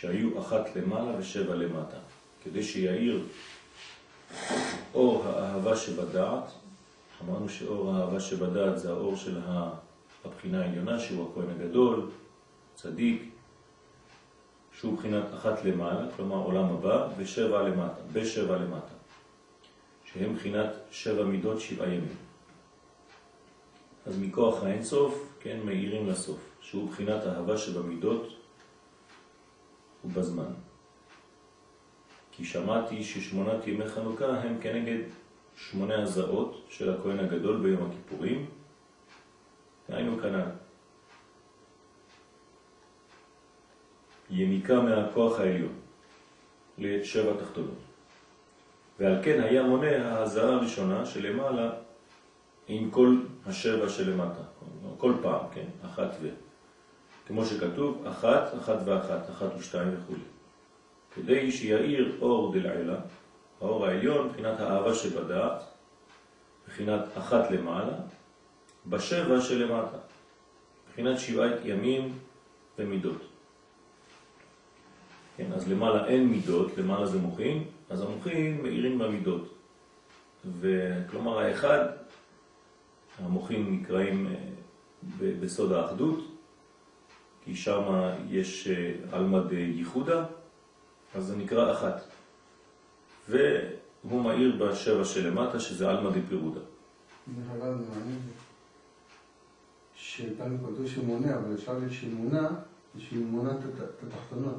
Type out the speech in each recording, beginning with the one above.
שהיו אחת למעלה ושבע למטה, כדי שיעיר אור האהבה שבדעת, אמרנו שאור האהבה שבדעת זה האור של הבחינה העליונה, שהוא הכהן הגדול, צדיק, שהוא בחינת אחת למעלה, כלומר עולם הבא, ושבע למטה, בשבע למטה, שהם בחינת שבע מידות שבעה ימים. אז מכוח האינסוף, כן, מאירים לסוף, שהוא בחינת אהבה שבמידות ובזמן. כי שמעתי ששמונת ימי חנוכה הם כנגד שמונה הזעות של הכהן הגדול ביום הכיפורים, היינו כנ"ל. יניקה מהכוח העליון לשבע תחתונות. ועל כן היה מונה ההזעה הראשונה שלמעלה עם כל השבע שלמטה, כל פעם, כן, אחת ו... כמו שכתוב, אחת, אחת ואחת, אחת ושתיים וכו'. כדי שיעיר אור דלעילה, האור העליון, מבחינת האהבה שבדעת, מבחינת אחת למעלה, בשבע שלמטה, מבחינת שבעת ימים ומידות. כן, אז למעלה אין מידות, למעלה זה מוחין, אז המוחין מאירים במידות. וכלומר האחד, המוחין נקראים אה, בסוד האחדות, כי שם יש אלמד אה, ייחודה, אז זה נקרא אחת. והוא מאיר בשבע שלמטה, שזה אלמא דפירודה. דרך אגב, זה מעניין שכאן כתוב שמונה, אבל אפשר להגיד שמונה, שהיא מונה את התחתונות.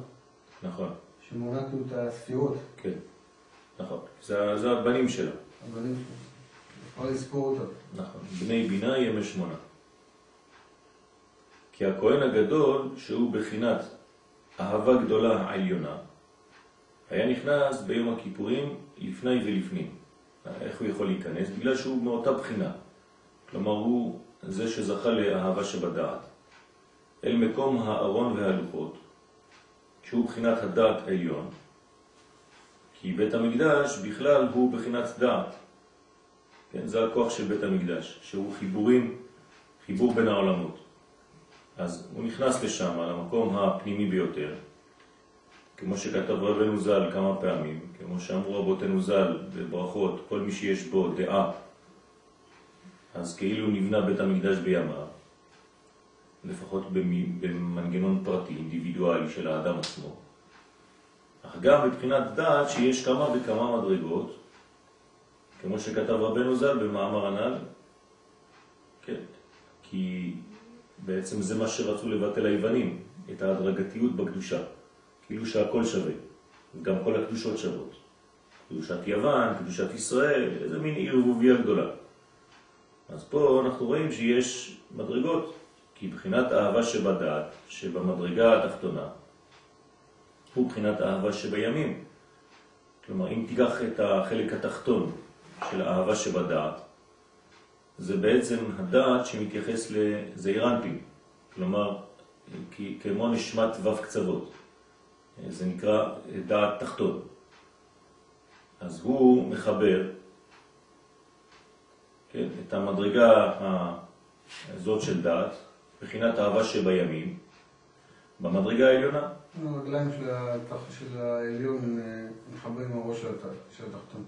נכון. שמונה כאילו את הספירות. כן, נכון. זה, זה הבנים שלה. הבנים שלה. אפשר לזכור אותם. נכון. בני בינה ימי שמונה. כי הכהן הגדול, שהוא בחינת אהבה גדולה העליונה, היה נכנס ביום הכיפורים לפני ולפנים. איך הוא יכול להיכנס? בגלל שהוא מאותה בחינה. כלומר, הוא זה שזכה לאהבה שבדעת. אל מקום הארון והלוחות, שהוא בחינת הדעת העליון, כי בית המקדש בכלל הוא בחינת דעת. כן, זה הכוח של בית המקדש, שהוא חיבורים, חיבור בין העולמות. אז הוא נכנס לשם, למקום הפנימי ביותר, כמו שכתב רבנו ז"ל כמה פעמים, כמו שאמרו רבותינו ז"ל בברכות, כל מי שיש בו דעה, אז כאילו נבנה בית המקדש בימיו, לפחות במנגנון פרטי, אינדיבידואלי של האדם עצמו. אך גם מבחינת דעת שיש כמה וכמה מדרגות, כמו שכתב רבנו ז"ל במאמר הנ"ל, כן, כי בעצם זה מה שרצו לבטל היוונים, את ההדרגתיות בקדושה. כאילו שהכל שווה, גם כל הקדושות שוות. קדושת יוון, קדושת ישראל, איזה מין ערבוביה גדולה. אז פה אנחנו רואים שיש מדרגות, כי בחינת אהבה שבדעת, שבמדרגה התחתונה, הוא בחינת אהבה שבימים. כלומר, אם תיקח את החלק התחתון של האהבה שבדעת, זה בעצם הדעת שמתייחס לזעירנטים, כלומר, כמו נשמת ו' קצוות. זה נקרא דעת תחתון. אז הוא מחבר כן, את המדרגה הזאת של דעת, בחינת אהבה שבימים, במדרגה העליונה. הרגליים של העליון אה, מחבר עם הראש של התחתון.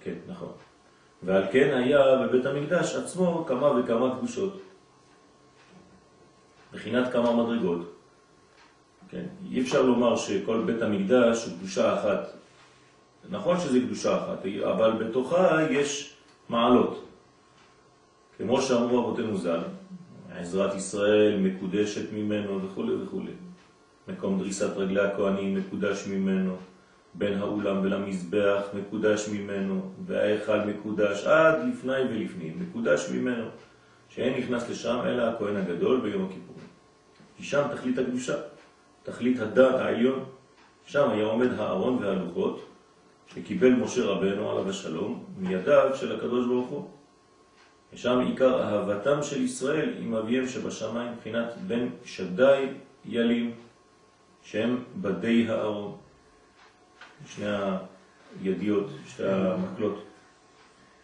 כן, נכון. ועל כן היה בבית המקדש עצמו כמה וכמה קדושות, בחינת כמה מדרגות. כן? אי אפשר לומר שכל בית המקדש הוא קדושה אחת. נכון שזה קדושה אחת, אבל בתוכה יש מעלות. כמו שאמרו אבותינו ז"ל, עזרת ישראל מקודשת ממנו וכו' וכו'. מקום דריסת רגלי הכהנים מקודש ממנו, בין האולם ולמזבח מקודש ממנו, וההיכל מקודש עד לפני ולפנים, מקודש ממנו, שאין נכנס לשם אלא הכהן הגדול ביום הכיפורים. כי שם תכלית הקדושה. תכלית הדעת העליון. שם היה עומד הארון והלוחות שקיבל משה רבנו עליו השלום מידיו של הקדוש ברוך הוא. ושם עיקר אהבתם של ישראל עם אביהם שבשמיים, מבחינת בן שדי ילים, שהם בדי הארון. שני הידיעות, שתי המקלות.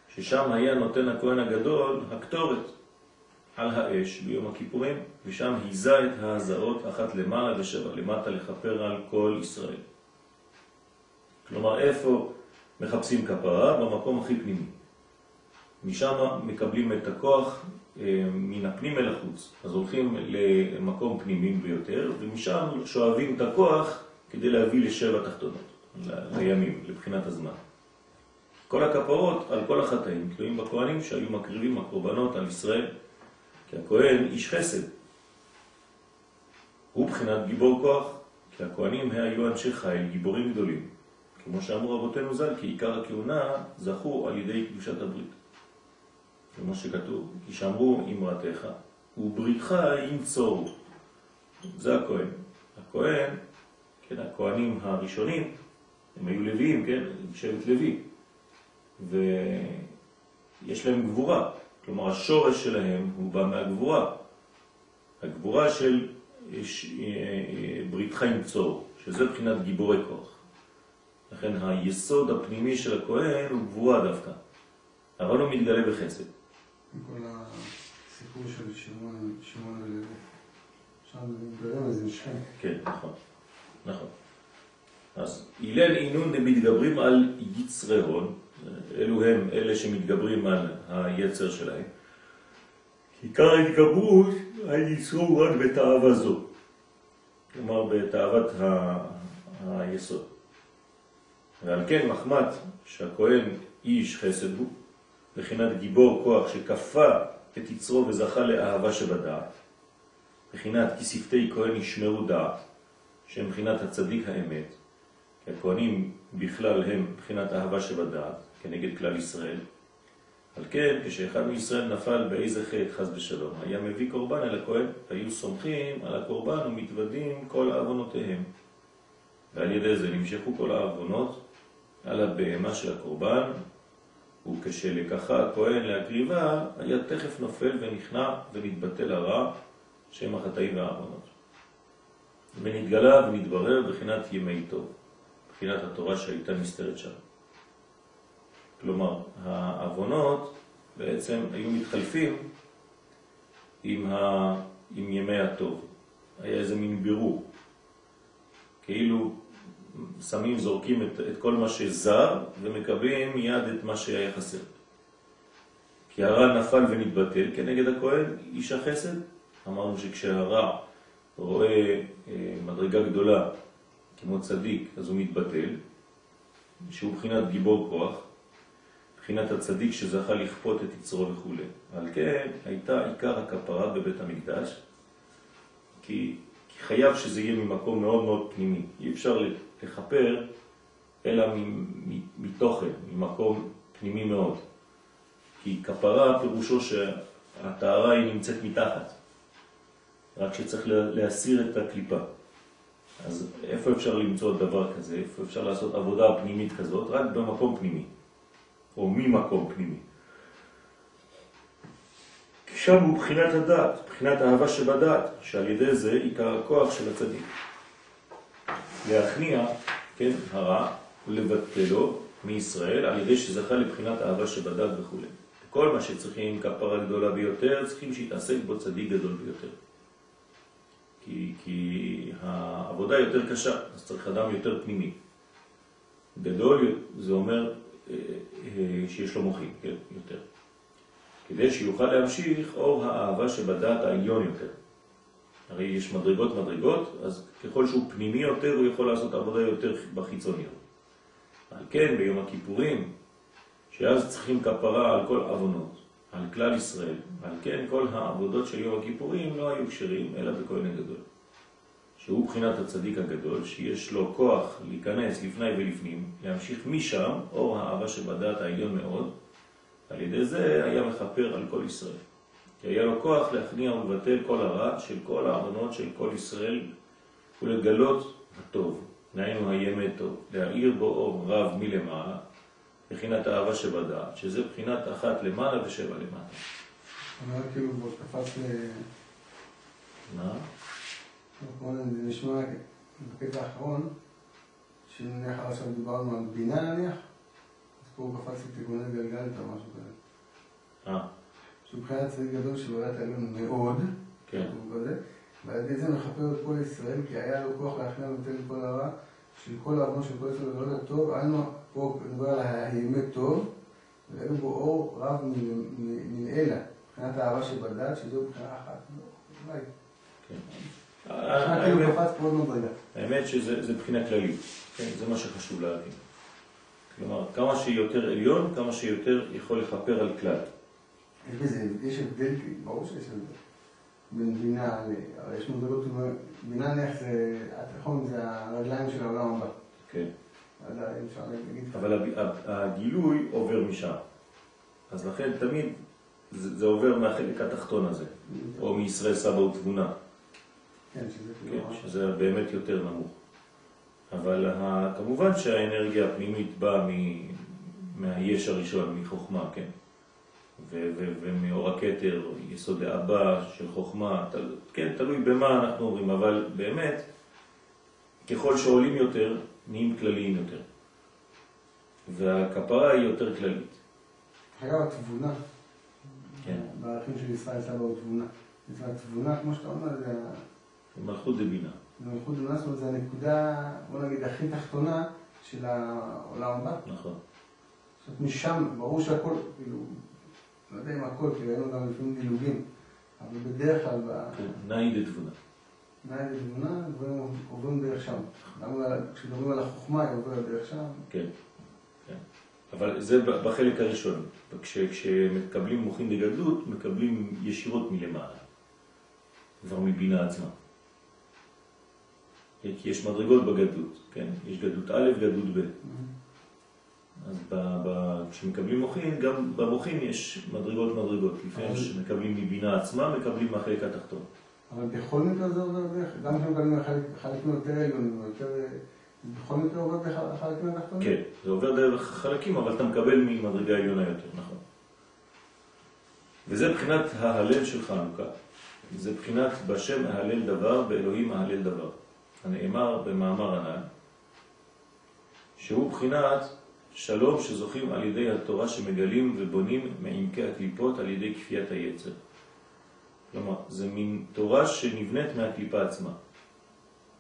ששם היה נותן הכהן הגדול הקטורת על האש ביום הכיפורים, ושם היזה את ההזעות אחת למעלה ושבע למטה לכפר על כל ישראל. כלומר, איפה מחפשים כפרה? במקום הכי פנימי. משם מקבלים את הכוח אה, מן הפנים אל החוץ. אז הולכים למקום פנימי ביותר, ומשם שואבים את הכוח כדי להביא לשבע תחתונות, לימים, לבחינת הזמן. כל הכפרות על כל החטאים תלויים בכהנים שהיו מקריבים הקורבנות על ישראל, כי הכהן איש חסד. הוא בחינת גיבור כוח, כי הכהנים היו אנשי חיל, גיבורים גדולים. כמו שאמרו רבותינו ז"ל, כי עיקר הכהונה זכו על ידי קדושת הברית. כמו שכתוב, כי שאמרו אמרתך, ובריתך ינצור. זה הכהן. הכהן, כן, הכהנים הראשונים, הם היו לוויים, כן, שבט לוי. ויש להם גבורה, כלומר השורש שלהם הוא בא מהגבורה. הגבורה של בריתך ינצור, שזה בחינת גיבורי כוח. לכן היסוד הפנימי של הכהן הוא גבורה דווקא, אבל הוא מתגלה בחסד. כל הסיפור של שמעון ולוי, שם ברמז עם שכם. כן, נכון, נכון. אז הלל אינון מתגברים על יצרי הון, אלו הם אלה שמתגברים על היצר שלהם. עיקר ההתגברות היצרו רק בתאווה זו, כלומר בתאוות היסוד. ועל כן מחמת שהכהן איש חסד הוא, בחינת גיבור כוח שכפה את יצרו וזכה לאהבה שבדעת, בחינת כי שפתי כהן ישמרו דעת, שהם בחינת הצדיק האמת, הכהנים בכלל הם בחינת אהבה שבדעת, כנגד כלל ישראל. על כן, כשאחד מישראל נפל באיזה חטא חס בשלום, היה מביא קורבן אל הכהן, היו סומכים על הקורבן ומתוודים כל העוונותיהם. ועל ידי זה נמשכו כל העוונות על הבהמה של הקורבן, וכשלקחה הכהן להקריבה, היה תכף נופל ונכנע ונתבטל הרע, שם החטאים והעוונות. ונתגלה ונתברר בחינת ימי טוב, בחינת התורה שהייתה נסתרת שם. כלומר, העוונות בעצם היו מתחלפים עם, ה... עם ימי הטוב. היה איזה מין בירור. כאילו שמים, זורקים את, את כל מה שזר ומקבלים מיד את מה שהיה חסר. כי הרע נפל ונתבטל כנגד הכהן, איש החסד. אמרנו שכשהרע רואה אה, מדרגה גדולה כמו צדיק, אז הוא מתבטל, שהוא בחינת גיבור כוח, בחינת הצדיק שזכה לכפות את יצרו וכו'. על כן הייתה עיקר הכפרה בבית המקדש, כי, כי חייב שזה יהיה ממקום מאוד מאוד פנימי. אי אפשר לכפר אלא מתוכן, ממקום פנימי מאוד. כי כפרה פירושו שהטהרה היא נמצאת מתחת, רק שצריך להסיר את הקליפה. אז איפה אפשר למצוא דבר כזה? איפה אפשר לעשות עבודה פנימית כזאת? רק במקום פנימי, או ממקום פנימי. כי שם הוא בחינת הדעת, בחינת האהבה שבדעת, שעל ידי זה עיקר הכוח של הצדיק. להכניע, כן, הרע, ולבטלו מישראל על ידי שזכה לבחינת אהבה שבדד וכו'. כל מה שצריכים כפרה גדולה ביותר, צריכים שיתעסק בו צדיק גדול ביותר. כי, כי העבודה יותר קשה, אז צריך אדם יותר פנימי. גדול זה אומר אה, אה, שיש לו מוחים, כן, יותר. כדי שיוכל להמשיך אור האהבה שבדעת העליון יותר. הרי יש מדרגות מדרגות, אז ככל שהוא פנימי יותר, הוא יכול לעשות עבודה יותר בחיצוניות. על כן, ביום הכיפורים, שאז צריכים כפרה על כל עוונות, על כלל ישראל, על כן כל העבודות של יום הכיפורים לא היו קשרים, אלא בכהן הגדול. שהוא בחינת הצדיק הגדול, שיש לו כוח להיכנס לפני ולפנים, להמשיך משם, אור האהבה שבדעת העליון מאוד, על ידי זה היה מכפר על כל ישראל. כי היה לו כוח להכניע ולבטל כל הרע של כל העוונות של כל ישראל ולגלות הטוב, נהיינו הימי טוב, להאיר בו אור רב מלמעלה, בחינת האהבה שבדעת, שזה בחינת אחת למעלה ושבע למטה. אומר כאילו בו קפץ ל... מה? כמו זה נשמע בקטע האחרון, שנניח עכשיו דיברנו על בינה נניח, אז פה הוא קפץ לתיקוני גלגלת או משהו כזה. אה, שהוא מבחינת צדיק גדול שבריאת העליון מאוד, כן. כתוב כזה, ועל ידי זה מכפר את כל ישראל, כי היה לו כוח להכניע ולתת כל הרע, של כל העוון של כל ישראל ולא טוב, היינו פה מדבר על האמת טוב, ואין בו אור רב מנעלה, מבחינת האהבה שבדת, שזו מבחינה אחת. אולי. כן. מבחינה האמת- שזה זה בחינה כללית, כן? זה מה שחשוב להבין. כלומר, כמה שיותר עליון, כמה שיותר יכול לכפר על כלל. יש בזה, יש הבדל, ברור שיש הבדל. בין בינה. הרי יש מדרגות, בינה נניח זה, התיכון זה הרגליים של העולם הבא. כן. אז אפשר להגיד ככה. אבל הגילוי עובר משם. אז לכן תמיד זה, זה עובר מהחלק התחתון הזה, או מישראל סבא ותבונה, כן, שזה כן, כאילו... שזה באמת יותר נמוך. אבל כמובן שהאנרגיה הפנימית באה מהיש הראשון, מחוכמה, כן? ומאור הכתר, יסוד האבא של חוכמה, תל, כן, תלוי במה אנחנו אומרים, אבל באמת, ככל שעולים יותר, נהיים כלליים יותר. והכפרה היא יותר כללית. אגב, התבונה, כן. בערכים של ישראל סבא הוא תבונה. זאת אומרת, תבונה, כמו שאתה אומר, זה ה- מלכות דבינה. זה מלכות דמונה, זאת אומרת, זה הנקודה, בוא נגיד, הכי תחתונה של העולם הבא. נכון. זאת אומרת, משם, ברור שהכל, כאילו, לא יודע אם הכל, כי ראינו גם לפעמים דילוגים, אבל בדרך כלל, כן, נאי דתבונה. בעין ותבונה, דברים עוברים דרך שם. על- כשמדברים על החוכמה, היא עוברת דרך שם. כן, כן. אבל זה בחלק הראשון. כש, כשמקבלים מוחין דגדלות, מקבלים ישירות מלמעלה. כבר מבינה עצמה. כי יש מדרגות בגדלות, כן? יש גדלות א', גדלות ב'. אז ב, ב, כשמקבלים מוחין, גם במוחין יש מדרגות מדרגות. לפעמים אבל- שמקבלים מבינה עצמה, מקבלים מהחלק התחתון. אבל בכל מקרה זה עובר דרך, גם כשמקבלים חלק- חלקים יותר עליונים, יותר... בכל מקרה עובר דרך החלקים התחתונים? כן, זה עובר דרך חלקים, אבל אתה מקבל ממדרגה עליונה יותר, נכון. וזה בחינת ההלל של חנוכה. זה בחינת בשם ההלל דבר, באלוהים ההלל דבר. הנאמר במאמר הנ"ל, שהוא בחינת שלום שזוכים על ידי התורה שמגלים ובונים מעמקי הקליפות על ידי כפיית היצר. כלומר, זה מין תורה שנבנית מהקליפה עצמה,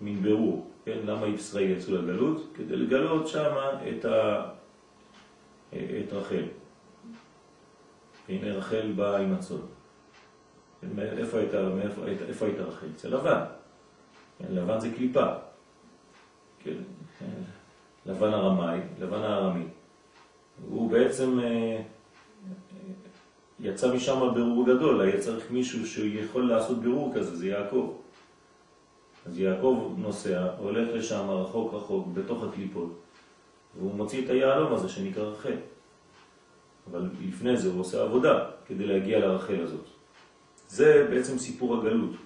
מין ברור, כן? למה ישראל יצאו לגלות? כדי לגלות שם את, ה... את רחל. הנה רחל באה עם. כן, איפה הייתה, מאיפה, איפה הייתה רחל? אצל לבן. כן, לבן זה קליפה. כן, אה, לבן הרמאי, לבן הארמי. הוא בעצם אה, יצא משם בירור גדול, היה צריך מישהו שיכול לעשות בירור כזה, זה יעקב. אז יעקב נוסע, הולך לשם רחוק רחוק, בתוך הקליפות, והוא מוציא את היהלום הזה שנקרא רחל. אבל לפני זה הוא עושה עבודה כדי להגיע לרחל הזאת. זה בעצם סיפור הגלות.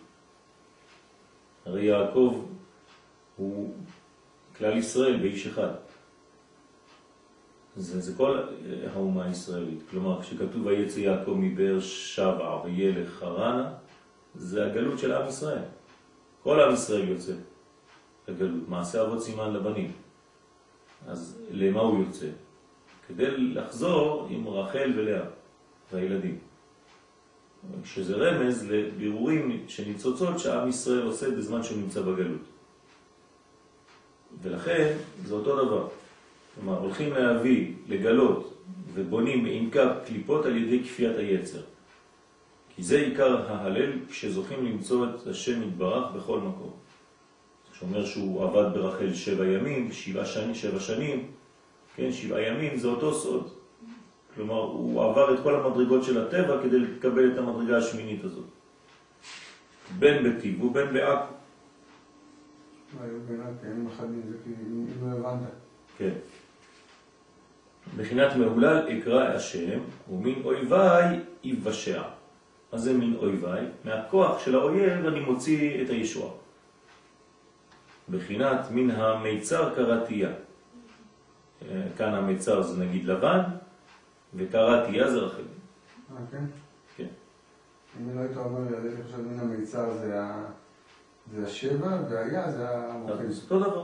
הרי יעקב הוא כלל ישראל באיש אחד. זה, זה כל האומה הישראלית. כלומר, כשכתוב ויצא יעקב מבאר שבע וילך חרנה, זה הגלות של עם ישראל. כל עם ישראל יוצא לגלות. מעשה אבות סימן לבנים. אז למה הוא יוצא? כדי לחזור עם רחל ולאה והילדים. שזה רמז לבירורים שניצוצות שעם ישראל עושה בזמן שהוא נמצא בגלות. ולכן זה אותו דבר. כלומר, הולכים להביא, לגלות, ובונים מעמקה קליפות על ידי כפיית היצר. כי זה עיקר ההלל כשזוכים למצוא את השם יתברך בכל מקום. שאומר שהוא עבד ברחל שבע ימים, שבע שנים, שבע שנים, כן, שבעה ימים, זה אותו סוד. כלומר, הוא עבר את כל המדרגות של הטבע כדי לקבל את המדרגה השמינית הזאת. בין בטיב ובין בעכו. היו בעיניי קיימים אחדים, זה כי אם לא הבנת. כן. בחינת מהולל אקרא השם, ומן אויביי יבשע. מה זה מן אויביי? מהכוח של האויב אני מוציא את הישועה. בחינת מן המיצר קראתייה. אה, כאן המצר זה נגיד לבן, וקראתי זה רחל. אה, כן? כן. אם לא היית אומר אני חושב מן המיצר זה השבע, והיה זה. זה אותו דבר.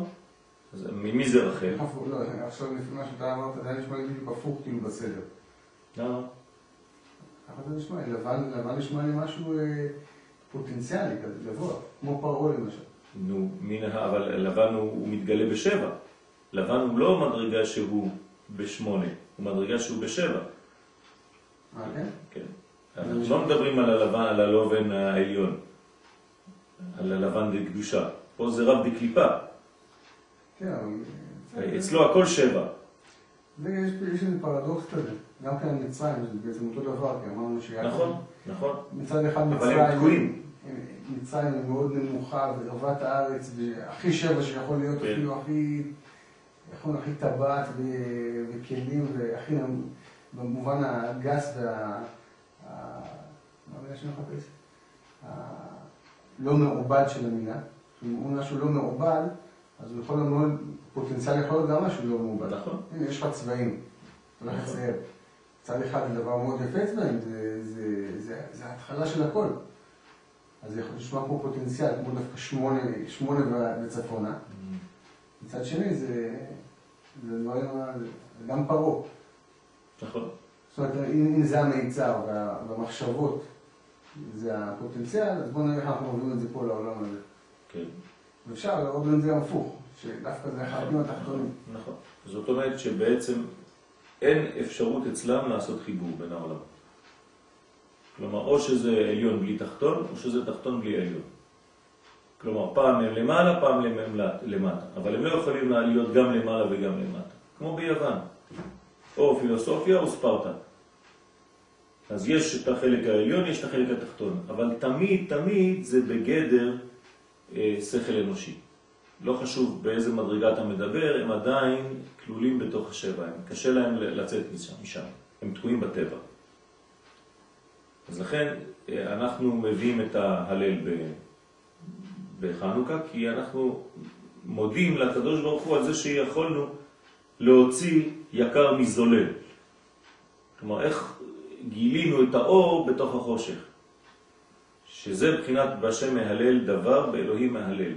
אז ממי זה רחל? לא, עכשיו לפי מה שאתה אמרת, זה היה נשמע לי בדיוק הפוך כאילו בסדר. למה? ככה זה נשמע לבן נשמע לי משהו אה, פוטנציאלי כזה, גבוה, כמו פרעה למשל. נו, מן, אבל לבן הוא, הוא מתגלה בשבע. לבן הוא לא מדרגה שהוא בשמונה, הוא מדרגה שהוא בשבע. אה, כן? כן. אנחנו לא מדברים על הלבן, על הלובן העליון, על הלבן דקדושה. פה זה רב דקליפה. כן, אבל... אצלו הכל שבע. ויש איזה פרדוקס כזה, גם כן מצרים זה בעצם אותו דבר, כי אמרנו שהיה... נכון, נכון. מצד אחד מצרים... אבל הם תקועים. מצרים היא מאוד נמוכה, ורבת הארץ, והכי שבע שיכול להיות, כן. אפילו הכי... יכול הכי טבעת וכלים, והכי... במובן הגס וה... מה המילה שאני מחפש? הלא מעובד של המילה. אם הוא משהו לא מעובד, אז הוא יכול להיות פוטנציאל יכול להיות גם משהו לא מעובד. נכון. הנה, יש לך צבעים. אתה הולך לצייר. צד אחד זה דבר מאוד יפה צבעים, זה ההתחלה של הכל. אז יכול לשמוע פה פוטנציאל, כמו דווקא שמונה, שמונה וצפונה. Mm-hmm. מצד שני, זה, זה דברים, זה גם פרעה. נכון. זאת אומרת, אם זה המיצר והמחשבות זה הפוטנציאל, אז בואו נראה איך אנחנו מובילים את זה פה לעולם הזה. כן. ואפשר לראות את זה הפוך, שדווקא זה החלקים התחתונים. נכון. זאת אומרת שבעצם אין אפשרות אצלם לעשות חיבור בין העולמות. כלומר, או שזה עליון בלי תחתון, או שזה תחתון בלי עליון. כלומר, פעם הם למעלה, פעם הם למטה. אבל הם לא יכולים להיות גם למעלה וגם למטה. כמו ביוון. או פילוסופיה או ספרטה. אז יש את החלק העליון, יש את החלק התחתון. אבל תמיד, תמיד זה בגדר שכל אנושי. לא חשוב באיזה מדרגה אתה מדבר, הם עדיין כלולים בתוך השבע. קשה להם לצאת משם, הם תקועים בטבע. אז לכן אה, אנחנו מביאים את ההלל בחנוכה, כי אנחנו מודים לקדוש ברוך הוא על זה שיכולנו להוציא יקר מזולל. כלומר, איך גילינו את האור בתוך החושך. שזה בחינת בשם מהלל דבר, באלוהים מהלל.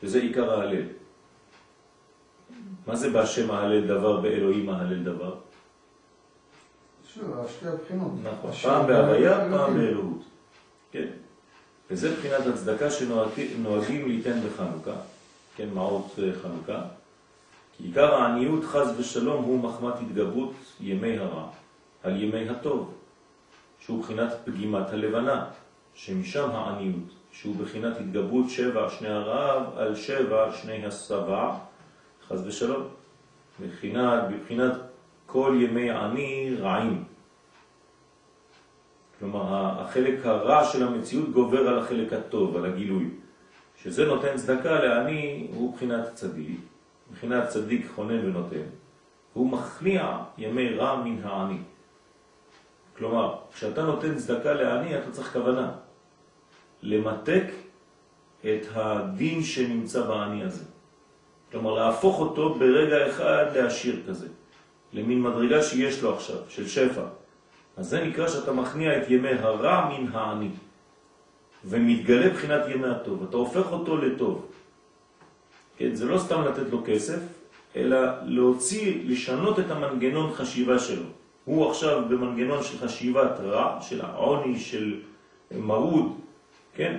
שזה עיקר ההלל. מה זה בשם מהלל דבר, באלוהים מהלל דבר? שתי הבחינות. נכון, פעם בהוויה, פעם באלוהות. כן. וזה בחינת הצדקה שנוהגים ליתן בחנוכה, כן, מעות אה, חנוכה, כי עיקר העניות חז ושלום הוא מחמת התגברות ימי הרע על ימי הטוב, שהוא בחינת פגימת הלבנה, שמשם העניות, שהוא בחינת התגברות שבע שני הרעב על שבע שני השבע, חז ושלום, בחינת, בבחינת כל ימי עני רעים. כלומר, החלק הרע של המציאות גובר על החלק הטוב, על הגילוי. שזה נותן צדקה לעני הוא בחינת צדיק, בחינת צדיק חונן ונותן. הוא מכניע ימי רע מן העני. כלומר, כשאתה נותן צדקה לעני, אתה צריך כוונה. למתק את הדין שנמצא בעני הזה. כלומר, להפוך אותו ברגע אחד לעשיר כזה. למין מדרגה שיש לו עכשיו, של שפע. אז זה נקרא שאתה מכניע את ימי הרע מן העני. ומתגלה בחינת ימי הטוב. אתה הופך אותו לטוב. כן, זה לא סתם לתת לו כסף, אלא להוציא, לשנות את המנגנון חשיבה שלו. הוא עכשיו במנגנון של חשיבת רע, של העוני, של מרוד, כן?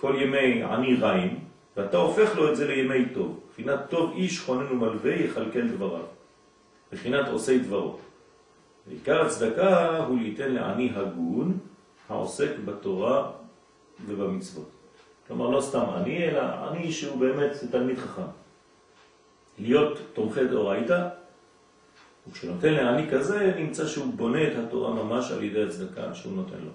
כל ימי עני רעים, ואתה הופך לו את זה לימי טוב. בחינת טוב איש חונן ומלווה יכלכל דבריו. בחינת עושי דברו. ועיקר הצדקה הוא ליתן לעני הגון העוסק בתורה ובמצוות. כלומר, לא סתם עני, אלא עני שהוא באמת תלמיד חכם. להיות תומכי דאורייתא, וכשנותן לעני כזה, נמצא שהוא בונה את התורה ממש על ידי הצדקה שהוא נותן לו.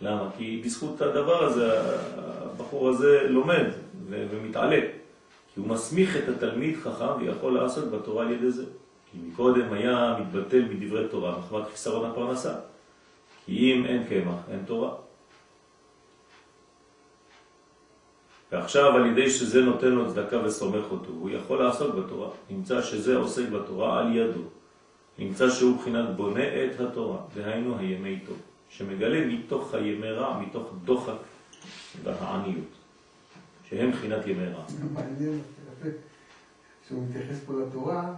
למה? כי בזכות הדבר הזה, הבחור הזה לומד ומתעלה. כי הוא מסמיך את התלמיד חכם ויכול לעשות בתורה על ידי זה. כי מקודם היה מתבטל מדברי תורה מחמת חיסרון הפרנסה. כי אם אין קמח, אין תורה. ועכשיו על ידי שזה נותן לו צדקה וסומך אותו, הוא יכול לעסוק בתורה. נמצא שזה עוסק בתורה על ידו. נמצא שהוא בחינת בונה את התורה, דהיינו הימי טוב, שמגלה מתוך הימי רע, מתוך דוחק והעניות, שהם בחינת ימי רע. מעניין, יפה, שהוא מתייחס פה לתורה,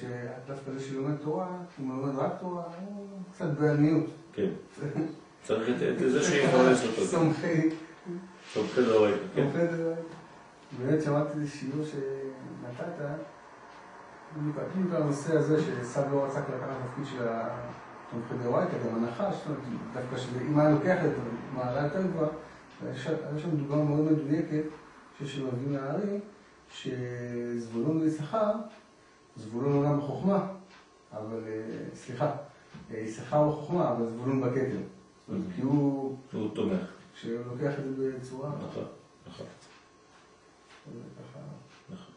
שדווקא זה שלומד תורה, הוא מלמד רק תורה, הוא קצת בעניות. כן. צריך את זה שיפרס אותו. סומכי. סומכי דאורייתא, כן. סומכי דאורייתא. באמת שמעתי איזה שיעור שנתת, בדיוק על הנושא הזה שסב לא רצה לקחת תפקיד של התומכי דאורייתא, גם הנחש, דווקא שאם היה לוקח את מעלה יותר גבוהה, היה שם דוגמה מאוד מדויקת, שיש שמביאים לארי, שזבולון ויששכר, זבולון עולם בחוכמה, אבל, סליחה, יששכר בחוכמה, אבל זבולון בכתר. כי הוא... הוא תומך. שהוא לוקח את זה בצורה... נכון, נכון. נכון.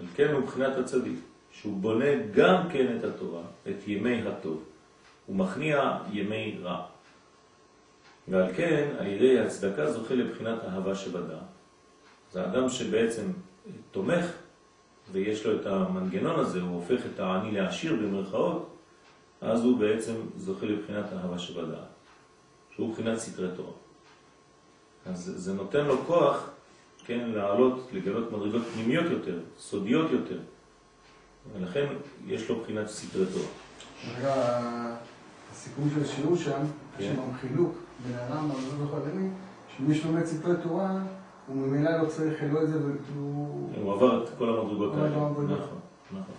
על כן הוא מבחינת הצדיק, שהוא בונה גם כן את התורה, את ימי הטוב. הוא מכניע ימי רע. ועל כן, על ידי הצדקה זוכה לבחינת אהבה שבדעת. זה אדם שבעצם תומך, ויש לו את המנגנון הזה, הוא הופך את העני לעשיר במרכאות, אז הוא בעצם זוכה לבחינת אהבה שבדעת. שהוא בחינת סתרי תורה. אז זה נותן לו כוח, כן, לעלות, לגלות מדרגות פנימיות יותר, סודיות יותר, ולכן יש לו בחינת סתרי תורה. רגע, הסיכום של השיעור שם, יש כן. שם חילוק בין הרמב"ם לזו וחלמי, שמי שלומד סתרי תורה, הוא ממילא לא צריך לא את זה, והוא... הוא עבר את כל המדרגות האלה. נכון, נכון,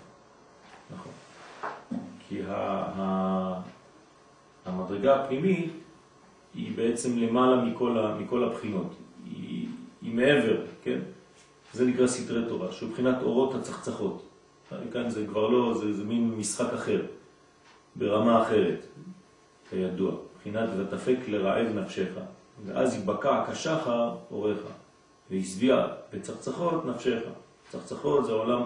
נכון. כי המדרגה הפנימית היא בעצם למעלה מכל, ה- מכל הבחינות. היא, היא מעבר, כן? זה נקרא סתרי תורה, שהוא מבחינת אורות הצחצחות. כאן זה כבר לא, זה, זה מין משחק אחר, ברמה אחרת, כידוע. מבחינת ותפק לרעב נפשך, ואז יבקע כשחר אורך, והשביע בצחצחות נפשך. צחצחות זה עולם,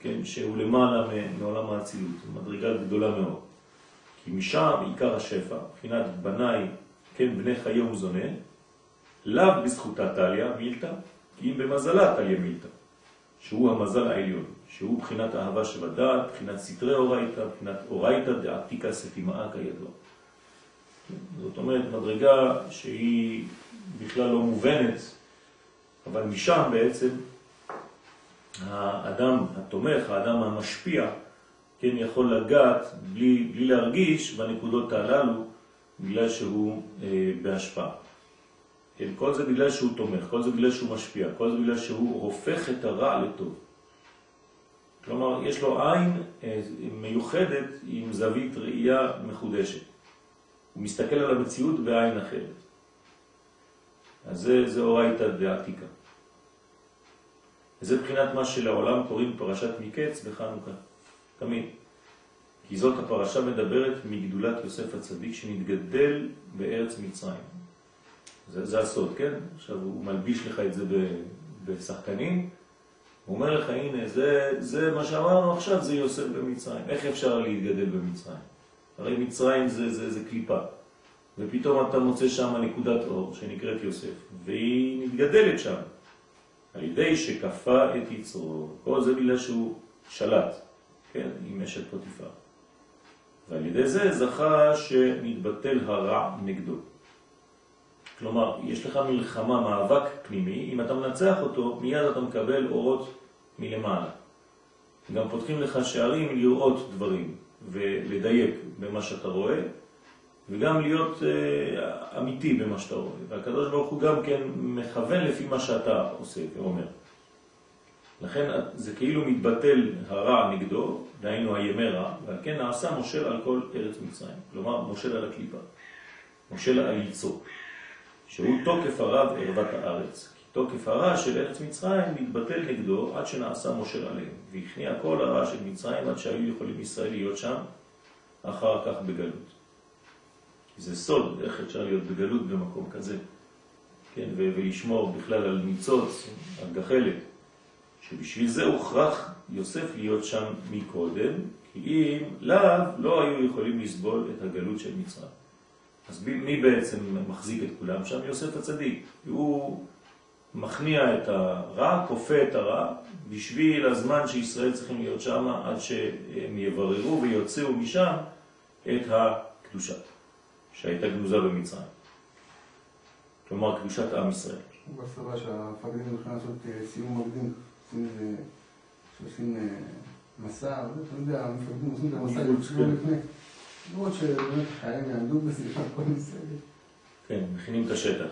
כן, שהוא למעלה מעולם האצילות, מדרגה גדולה מאוד. כי משם עיקר השפע, מבחינת בניי, כן, בני חיי ומזונה, לאו בזכותה טליה מילתא, כי אם במזלה טליה מילתא, שהוא המזל העליון, שהוא בחינת אהבה שבדעת, בחינת סתרי אורייתא, בחינת אורייתא דעתיקה סתימאה כידוע. זאת אומרת, מדרגה שהיא בכלל לא מובנת, אבל משם בעצם האדם התומך, האדם המשפיע, כן, יכול לגעת בלי, בלי להרגיש בנקודות הללו, בגלל שהוא אה, בהשפעה. כן, כל זה בגלל שהוא תומך, כל זה בגלל שהוא משפיע, כל זה בגלל שהוא הופך את הרע לטוב. כלומר, יש לו עין אה, מיוחדת עם זווית ראייה מחודשת. הוא מסתכל על המציאות בעין אחרת. אז זה, זה אורייתא דעתיקה. וזה מבחינת מה שלעולם קוראים פרשת מקץ בחנוכה, תמיד. כי זאת הפרשה מדברת מגדולת יוסף הצדיק שנתגדל בארץ מצרים. זה, זה הסוד, כן? עכשיו הוא מלביש לך את זה בשחקנים, הוא אומר לך, הנה, זה, זה מה שאמרנו עכשיו, זה יוסף במצרים. איך אפשר להתגדל במצרים? הרי מצרים זה, זה, זה קליפה. ופתאום אתה מוצא שם נקודת אור שנקראת יוסף, והיא מתגדלת שם, על ידי שכפה את יצרו. כל זה בגלל שהוא שלט, כן, עם אשת פוטיפר. ועל ידי זה זכה שנתבטל הרע נגדו. כלומר, יש לך מלחמה, מאבק פנימי, אם אתה מנצח אותו, מיד אתה מקבל אורות מלמעלה. גם פותחים לך שערים לראות דברים ולדייק במה שאתה רואה, וגם להיות אה, אמיתי במה שאתה רואה. והקדוש ברוך הוא גם כן מכוון לפי מה שאתה עושה ואומר. לכן זה כאילו מתבטל הרע נגדו, דהיינו הימי רע, ועל כן נעשה מושל על כל ארץ מצרים. כלומר, מושל על הקליפה, מושל על יצרו, שהוא תוקף הרע וערוות הארץ. כי תוקף הרע של ארץ מצרים מתבטל נגדו עד שנעשה מושל עליהם, והכניע כל הרע של מצרים עד שהיו יכולים ישראל להיות שם אחר כך בגלות. זה סוד, איך אפשר להיות בגלות במקום כזה, כן, ולשמור בכלל על ניצוץ, על גחלת, שבשביל זה הוכרח יוסף להיות שם מקודם, כי אם לאו לא היו יכולים לסבול את הגלות של מצרים. אז מי בעצם מחזיק את כולם שם? יוסף הצדיק. הוא מכניע את הרע, כופה את הרע, בשביל הזמן שישראל צריכים להיות שם עד שהם יבררו ויוצאו משם את הקדושה שהייתה גנוזה במצרים. כלומר, קדושת עם ישראל. הוא בסבבה שהמפקדים הולכים לעשות אה, סיום מקדים, שעושים אה, מסע, אתה יודע, המפקדים עושים את המסע לפני, לראות שבאמת החיילים יעמדו בזה, הכל בסדר. כן, מכינים את השטח.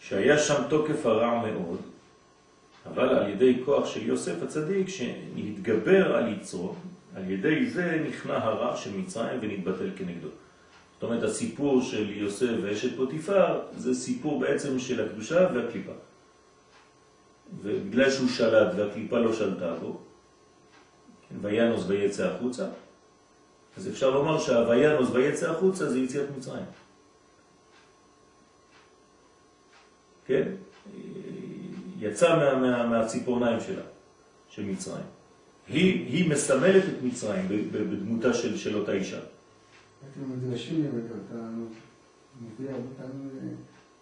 שהיה שם תוקף הרע מאוד, אבל על ידי כוח של יוסף הצדיק שהתגבר על יצרו, על ידי זה נכנע הרע של מצרים ונתבטל כנגדו. זאת אומרת, הסיפור של יוסף ואשת פוטיפר זה סיפור בעצם של הקדושה והקליפה. ובגלל שהוא שלט והקליפה לא שלטה בו, וינוס ויצא החוצה, אז אפשר לומר שהוויינוס ויצא החוצה זה יציאת מצרים. כן? יצא מה, מה, מהציפורניים שלה, של מצרים. היא, היא מסמלת את מצרים בדמותה של, של אותה אישה. הייתם מדרשים באמת, אתה מביא הרבה פעמים אה,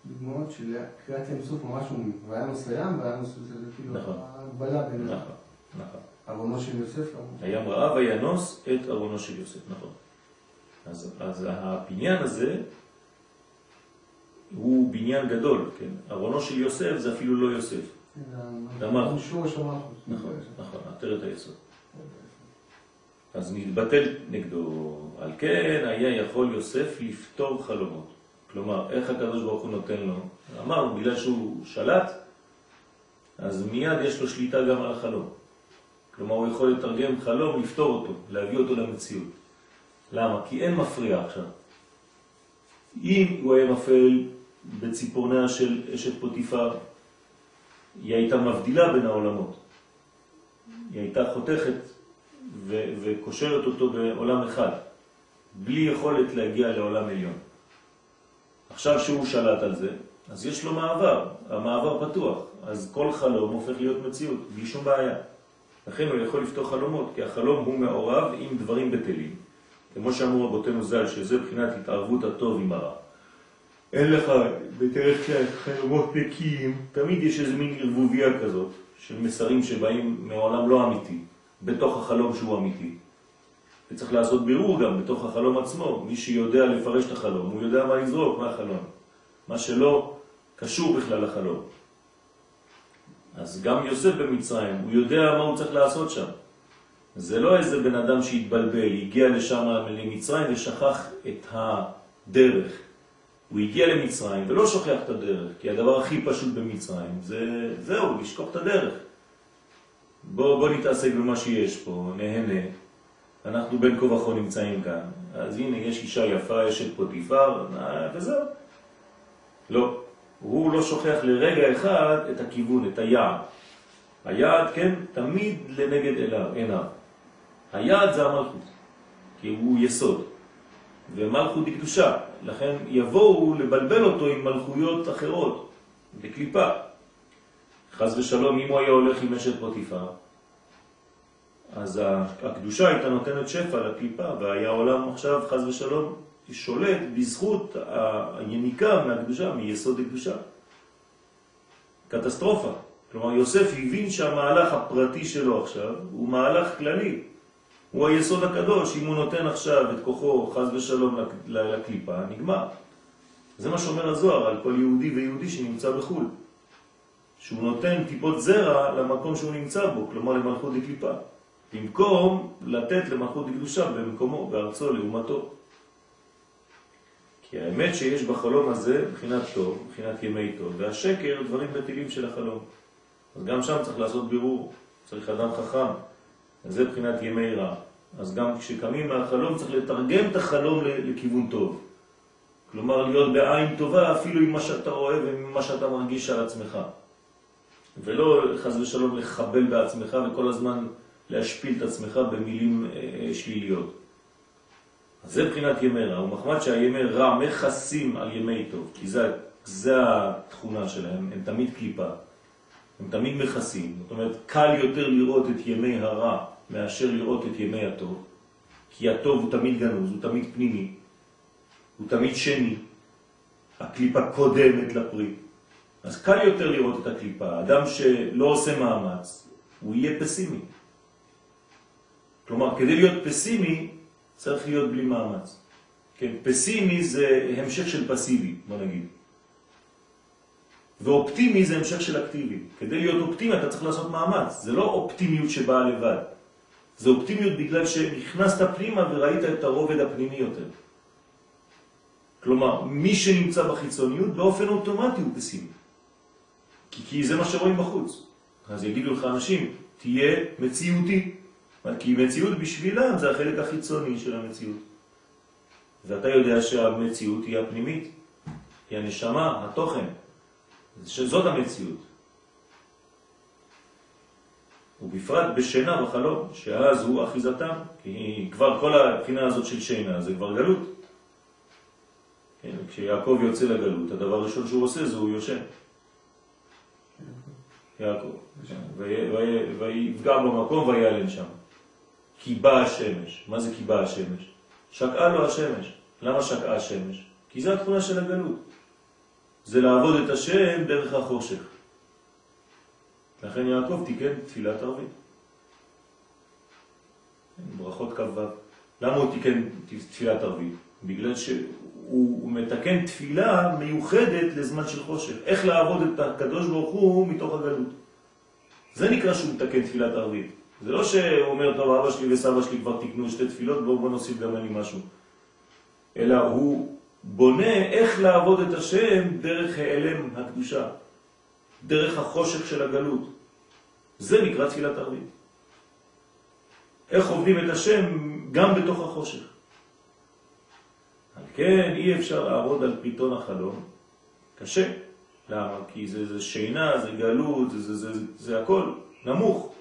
דוגמאות של קריאת ים סוף ממש אומרים, ים, והיה נושא זה כאילו נכון. ההגבלה בין נכון, נכון. ארונו של יוסף. הים ראה וינוס את ארונו של יוסף, נכון. אז, אז הבניין הזה הוא בניין גדול, כן? ארונו של יוסף זה אפילו לא יוסף. המלכות. שורש המלכות. נכון, נכון, עטרת היסוד. אז נתבטל נגדו. על כן היה יכול יוסף לפתור חלומות. כלומר, איך הקדוש ברוך הוא נותן לו? אמרנו, בגלל שהוא שלט, אז מיד יש לו שליטה גם על החלום. כלומר, הוא יכול לתרגם חלום, לפתור אותו, להביא אותו למציאות. למה? כי אין מפריע עכשיו. אם הוא היה נופל בציפורניה של אשת פוטיפר, היא הייתה מבדילה בין העולמות. היא הייתה חותכת וקושרת אותו בעולם אחד, בלי יכולת להגיע לעולם עליון. עכשיו שהוא שלט על זה, אז יש לו מעבר, המעבר פתוח, אז כל חלום הופך להיות מציאות, בלי שום בעיה. לכן הוא יכול לפתור חלומות, כי החלום הוא מעורב עם דברים בטלים. כמו שאמרו רבותינו ז"ל, שזה בחינת התערבות הטוב עם הרע. אין לך בדרך כלל חלומות נקיים, תמיד יש איזה מין ערבוביה כזאת של מסרים שבאים מעולם לא אמיתי, בתוך החלום שהוא אמיתי. וצריך לעשות בירור גם בתוך החלום עצמו. מי שיודע לפרש את החלום, הוא יודע מה לזרוק מהחלום. מה שלא קשור בכלל לחלום. אז גם יוסף במצרים, הוא יודע מה הוא צריך לעשות שם. זה לא איזה בן אדם שהתבלבל, הגיע לשם למצרים ושכח את הדרך. הוא הגיע למצרים ולא שוכח את הדרך, כי הדבר הכי פשוט במצרים זה זהו, לשכוח את הדרך. בוא, בוא נתעסק במה שיש פה, נהנה. אנחנו בין כה וכה נמצאים כאן. אז הנה, יש אישה יפה, יש את פוטיפר, וזהו. לא. הוא לא שוכח לרגע אחד את הכיוון, את היעד. היעד, כן, תמיד לנגד עיניו. היעד זה המלכות, כי הוא יסוד. ומלכות היא קדושה, לכן יבואו לבלבל אותו עם מלכויות אחרות, בקליפה. חז ושלום, אם הוא היה הולך עם אשת פוטיפר, אז הקדושה הייתה נותנת שפע לקליפה, והיה עולם עכשיו, חז ושלום, שולט בזכות היניקה מהקדושה, מיסוד הקדושה. קטסטרופה. כלומר, יוסף הבין שהמהלך הפרטי שלו עכשיו הוא מהלך כללי. הוא היסוד הקדוש, אם הוא נותן עכשיו את כוחו, חז ושלום, לקליפה, נגמר. זה מה שאומר הזוהר על כל יהודי ויהודי שנמצא בחו"ל. שהוא נותן טיפות זרע למקום שהוא נמצא בו, כלומר למלכות לקליפה. במקום לתת למלכות לקדושה במקומו, בארצו, לאומתו. כי האמת שיש בחלום הזה מבחינת טוב, מבחינת ימי טוב, והשקר דברים בטילים של החלום. אז גם שם צריך לעשות בירור, צריך אדם חכם, זה מבחינת ימי רע. אז גם כשקמים מהחלום צריך לתרגם את החלום לכיוון טוב. כלומר להיות בעין טובה אפילו עם מה שאתה רואה ועם שאתה מרגיש על עצמך. ולא חז ושלום לחבל בעצמך וכל הזמן להשפיל את עצמך במילים אה, שליליות. אז זה מבחינת ימי רע, ומחמד שהימי רע מכסים על ימי טוב, כי זה, זה התכונה שלהם, הם תמיד קליפה, הם תמיד מכסים. זאת אומרת, קל יותר לראות את ימי הרע מאשר לראות את ימי הטוב, כי הטוב הוא תמיד גנוז, הוא תמיד פנימי, הוא תמיד שני. הקליפה קודמת לפרי. אז קל יותר לראות את הקליפה. אדם שלא עושה מאמץ, הוא יהיה פסימי. כלומר, כדי להיות פסימי, צריך להיות בלי מאמץ. כן, פסימי זה המשך של פסיבי, בוא נגיד. ואופטימי זה המשך של אקטיבי. כדי להיות אופטימי אתה צריך לעשות מאמץ. זה לא אופטימיות שבאה לבד. זה אופטימיות בגלל שנכנסת פנימה וראית את הרובד הפנימי יותר. כלומר, מי שנמצא בחיצוניות באופן אוטומטי הוא פסימי. כי, כי זה מה שרואים בחוץ. אז יגידו לך אנשים, תהיה מציאותי. כי מציאות בשבילם זה החלק החיצוני של המציאות. ואתה יודע שהמציאות היא הפנימית, היא הנשמה, התוכן, שזאת המציאות. ובפרט בשינה וחלום, שאז הוא אחיזתם, כי כבר כל הבחינה הזאת של שינה זה כבר גלות. כן, כשיעקב יוצא לגלות, הדבר הראשון שהוא עושה זה הוא יושן. יעקב. ויפגע במקום ויעלן שם. כי באה השמש. מה זה כי באה השמש? שקעה לו השמש. למה שקעה השמש? כי זה התכונה של הגלות. זה לעבוד את השם דרך החושך. לכן יעקב תיקן תפילת ערבית. ברכות כ"ו. למה הוא תיקן תפילת ערבית? בגלל שהוא מתקן תפילה מיוחדת לזמן של חושך. איך לעבוד את הקדוש ברוך הוא מתוך הגלות. זה נקרא שהוא מתקן תפילת ערבית. זה לא שהוא אומר, טוב, אבא שלי וסבא שלי כבר תקנו שתי תפילות, בואו בוא נוסיף גם אני משהו. אלא הוא בונה איך לעבוד את השם דרך העלם הקדושה, דרך החושך של הגלות. זה נקרא תפילת ערבית. איך עובדים את השם גם בתוך החושך. על כן אי אפשר לעבוד על פריטון החלום. קשה. למה? כי זה, זה שינה, זה גלות, זה, זה, זה, זה הכל נמוך.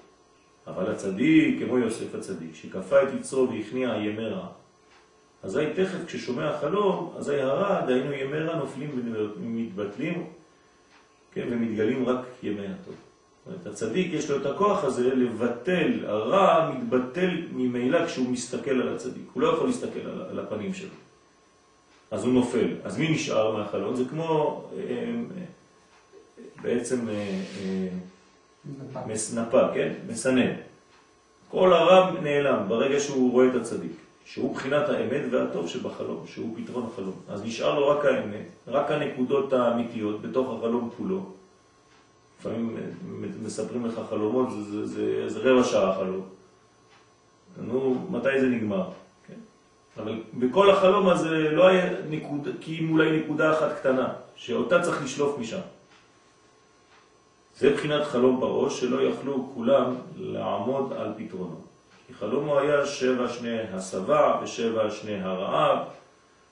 אבל הצדיק, כמו יוסף הצדיק, שכפה את יצרו והכניע ימי רע, אזי תכף כששומע חלום, אזי הרע, דהיינו ימי רע נופלים ומתבטלים, כן, ומתגלים רק ימי הטוב. זאת הצדיק יש לו את הכוח הזה לבטל, הרע מתבטל ממילא כשהוא מסתכל על הצדיק, הוא לא יכול להסתכל על, על הפנים שלו. אז הוא נופל. אז מי נשאר מהחלום? זה כמו אה, אה, בעצם אה, מסנפה, כן? מסנן. כל הרע נעלם ברגע שהוא רואה את הצדיק, שהוא בחינת האמת והטוב שבחלום, שהוא פתרון החלום. אז נשאר לו רק האמת, רק הנקודות האמיתיות בתוך החלום כולו. לפעמים מספרים לך חלומות, זה, זה, זה, זה רבע שעה חלום. נו, מתי זה נגמר? כן? אבל בכל החלום הזה לא היה נקוד, כי אם אולי נקודה אחת קטנה, שאותה צריך לשלוף משם. זה בחינת חלום בראש שלא יכלו כולם לעמוד על פתרונו. כי חלומו היה שבע שני הסבה ושבע שני הרעב,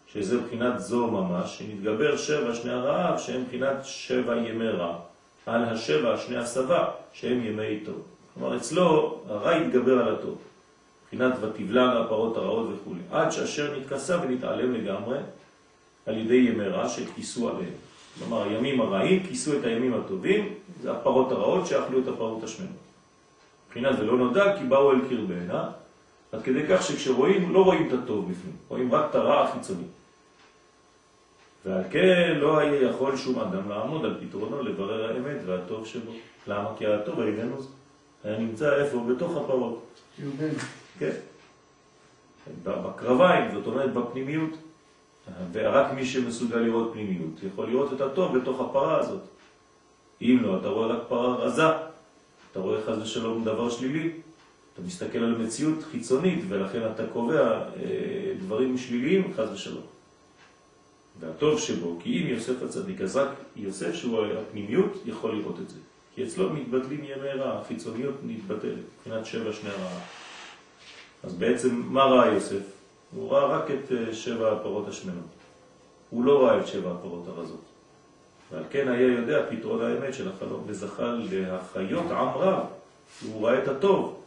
שזה בחינת זו ממש, שנתגבר שבע שני הרעב, שהם בחינת שבע ימי רע, על השבע שני הסבה, שהם ימי טוב. כלומר, אצלו הרע יתגבר על הטוב. בחינת ותבלן הפרות הרעות וכו', עד שאשר נתכסה ונתעלם לגמרי על ידי ימי רע שכיסו עליהם. כלומר, הימים הרעים כיסו את הימים הטובים, זה הפרות הרעות שאכלו את הפרות השמנות. מבחינת זה לא נודע כי באו אל קרבנה, עד כדי כך שכשרואים, לא רואים את הטוב בפנים, רואים רק את הרע החיצוני. ועל כן לא היה יכול שום אדם לעמוד על פתרונו לברר האמת והטוב שבו. למה? כי הטוב איננו. היה נמצא איפה? בתוך הפרות. כן. בקרביים, זאת אומרת בפנימיות. ורק מי שמסוגל לראות פנימיות יכול לראות את הטוב בתוך הפרה הזאת. אם לא, אתה רואה רק פרה רזה, אתה רואה חס ושלום דבר שלילי, אתה מסתכל על מציאות חיצונית ולכן אתה קובע אה, דברים שליליים חס ושלום. והטוב שבו, כי אם יוסף הצדיק, אז רק יוסף שהוא הפנימיות יכול לראות את זה. כי אצלו מתבטלים ימי רע, החיצוניות מתבטלת, מבחינת שבע שני הרעה. אז בעצם מה ראה יוסף? הוא ראה רק את אה, שבע הפרות השמנות. הוא לא ראה את שבע הפרות הרזות. ועל כן היה יודע פתרון האמת של החלום, וזכה להחיות עם רב. הוא ראה את הטוב,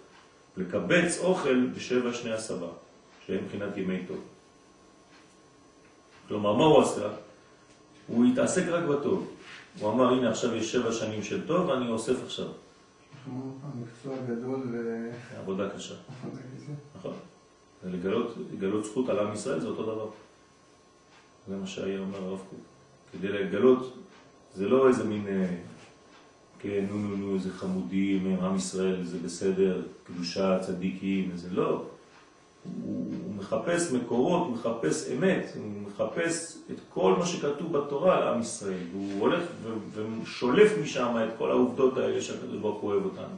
לקבץ אוכל בשבע שני הסבה, שהם מבחינת ימי טוב. כלומר, מה הוא עשה? הוא התעסק רק בטוב. הוא אמר, הנה עכשיו יש שבע שנים של טוב, ואני אוסף עכשיו. המקצוע גדול ו... עבודה קשה. נכון. לגלות זכות על עם ישראל זה אותו דבר. זה מה שהיה אומר הרב קוק. כדי לגלות זה לא איזה מין, אה, כן, נו נו נו, איזה חמודים, עם ישראל זה בסדר, קדושה, צדיקים, זה לא. הוא מחפש מקורות, הוא מחפש אמת, הוא מחפש את כל מה שכתוב בתורה על עם ישראל, והוא הולך ושולף משם את כל העובדות האלה שהקדוש ברוך הוא אוהב אותנו.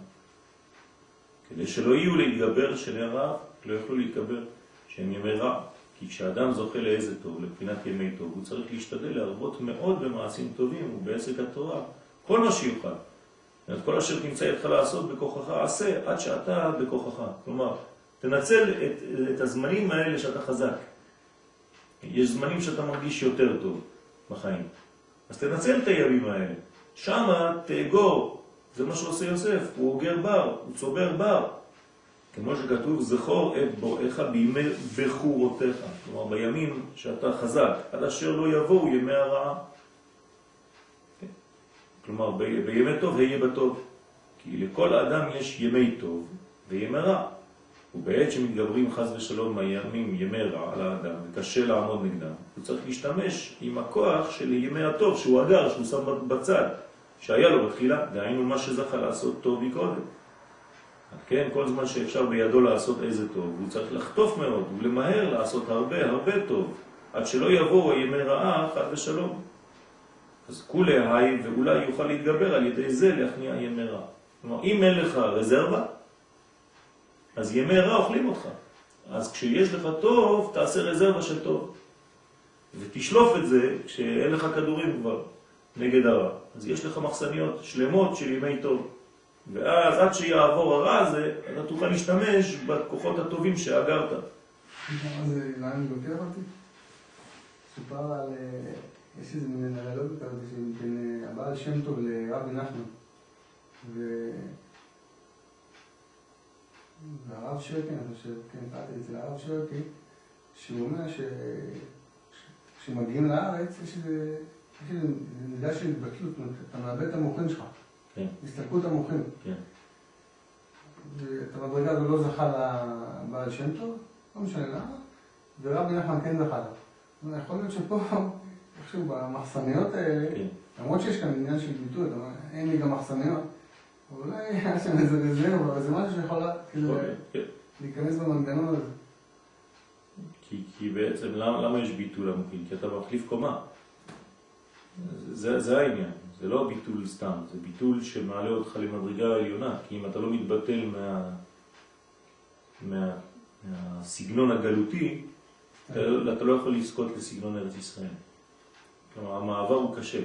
כדי שלא יהיו להתגבר של הרע, לא יוכלו להתגבר שהם ימי רע. כי כשאדם זוכה לאיזה טוב, לבחינת ימי טוב, הוא צריך להשתדל להרבות מאוד במעשים טובים ובעסק התורה, כל מה שיוכל. כל אשר תמצא איתך לעשות בכוחך, עשה עד שאתה בכוחך. כלומר, תנצל את, את הזמנים האלה שאתה חזק. יש זמנים שאתה מרגיש יותר טוב בחיים. אז תנצל את הימים האלה. שמה תאגור, זה מה שעושה יוסף, הוא אוגר בר, הוא צובר בר. כמו שכתוב, זכור את בואך בימי בחורותיך. כלומר, בימים שאתה חזק, עד אשר לא יבואו ימי הרעה. כלומר, בימי טוב היה בטוב. כי לכל אדם יש ימי טוב וימי רע. ובעת שמתגברים חז ושלום הימים, ימי רע על האדם, וקשה לעמוד נגדם, הוא צריך להשתמש עם הכוח של ימי הטוב, שהוא אגר, שהוא שם בצד, שהיה לו בתחילה, דהיינו מה שזכה לעשות טוב מקודם. כן, כל זמן שאפשר בידו לעשות איזה טוב, הוא צריך לחטוף מאוד ולמהר לעשות הרבה הרבה טוב, עד שלא יבואו ימי רעה חד ושלום. אז כולי היי ואולי יוכל להתגבר על ידי זה להכניע ימי רע. כלומר, אם אין לך רזרבה, אז ימי רע אוכלים אותך. אז כשיש לך טוב, תעשה רזרבה של טוב. ותשלוף את זה כשאין לך כדורים כבר נגד הרע. אז יש לך מחסניות שלמות של ימי טוב. ואז עד שיעבור הרע הזה, אתה תוכל להשתמש בכוחות הטובים שאגרת. לאן אני לוקח אותי? סופר על... אה, יש איזה מין אנלוגיה כזאת בין אה, הבעל שם טוב לרבי נחמן. והרב שרקי, אני חושב, כן, קראתי אצל הרב שרקי, שהוא אומר שכשמגיעים לארץ יש איזה מידה של התבטלות, אתה מאבד את המוחים שלך. כן. הסתלקות המוחים. כן. ואת המדרגה הזו לא זכה לבעל שם טוב, לא משנה למה, ורבי נחמן כן זכה לה. יכול להיות שפה, איכשהו במחסניות האלה, כן. למרות שיש כאן עניין של ביטוי, אין לי גם מחסניות, אולי היה שם איזה רזרבה, אבל זה משהו שיכול כאילו, כן. להיכנס במנגנון הזה. כי, כי בעצם למה, למה יש ביטול המוחים? כי אתה מחליף קומה. זה, זה העניין. זה לא ביטול סתם, זה ביטול שמעלה אותך למדרגה העליונה, כי אם אתה לא מתבטל מה, מה, מהסגנון הגלותי, אתה, לא, אתה לא יכול לזכות לסגנון ארץ ישראל. כלומר, המעבר הוא קשה.